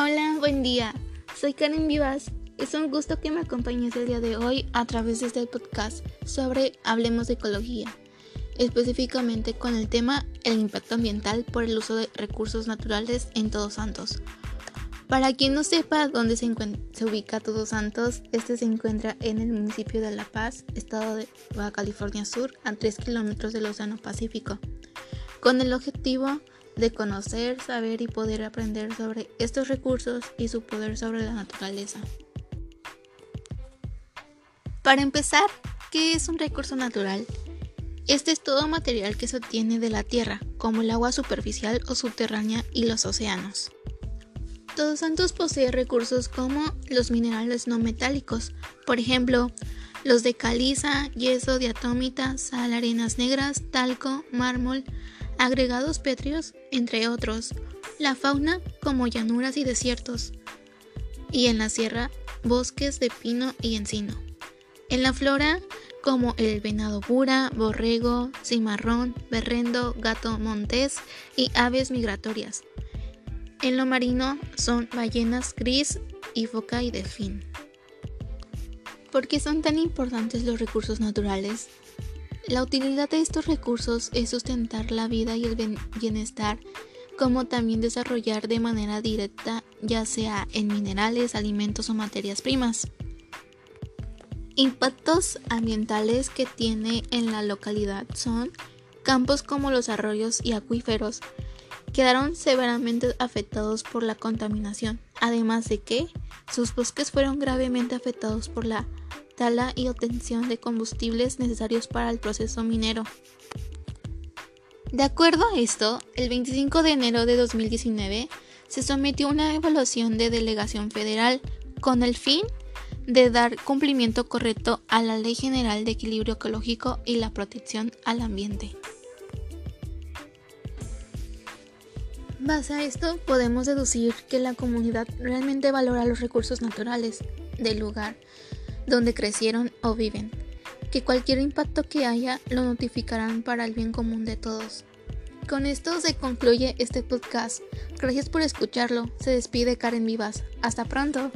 Hola, buen día. Soy Karen Vivas. Es un gusto que me acompañes el día de hoy a través de este podcast sobre Hablemos de Ecología, específicamente con el tema el impacto ambiental por el uso de recursos naturales en Todos Santos. Para quien no sepa dónde se, ubica Todos Santos, este se encuentra en el municipio de La Paz, estado de Baja California Sur, a 3 kilómetros del Océano Pacífico, con el objetivo conocer, saber y poder aprender sobre estos recursos y su poder sobre la naturaleza. Para empezar, ¿qué es un recurso natural? Este es todo material que se obtiene de la tierra, como el agua superficial o subterránea y los océanos. Todos Santos posee recursos como los minerales no metálicos, por ejemplo, los de caliza, yeso, diatómita, sal, arenas negras, talco, mármol, agregados pétreos, entre otros, la fauna como llanuras y desiertos, y en la sierra bosques de pino y encino. En la flora como el venado bura, borrego, cimarrón, berrendo, gato montés y aves migratorias. En lo marino son ballenas gris y foca y delfín. ¿Por qué son tan importantes los recursos naturales? La utilidad de estos recursos es sustentar la vida y el bienestar, como también desarrollar de manera directa, ya sea en minerales, alimentos o materias primas. Impactos ambientales que tiene en la localidad son campos como los arroyos y acuíferos, quedaron severamente afectados por la contaminación, además de que sus bosques fueron gravemente afectados por la y obtención de combustibles necesarios para el proceso minero. De acuerdo a esto, el 25 de enero de 2019 se sometió una evaluación de delegación federal con el fin de dar cumplimiento correcto a la Ley General de Equilibrio Ecológico y la protección al ambiente. Base a esto, podemos deducir que la comunidad realmente valora los recursos naturales del lugar donde crecieron o viven, que cualquier impacto que haya lo notificarán para el bien común de todos. Con esto se concluye este podcast. Gracias por escucharlo. Se despide Karen Vivas. Hasta pronto.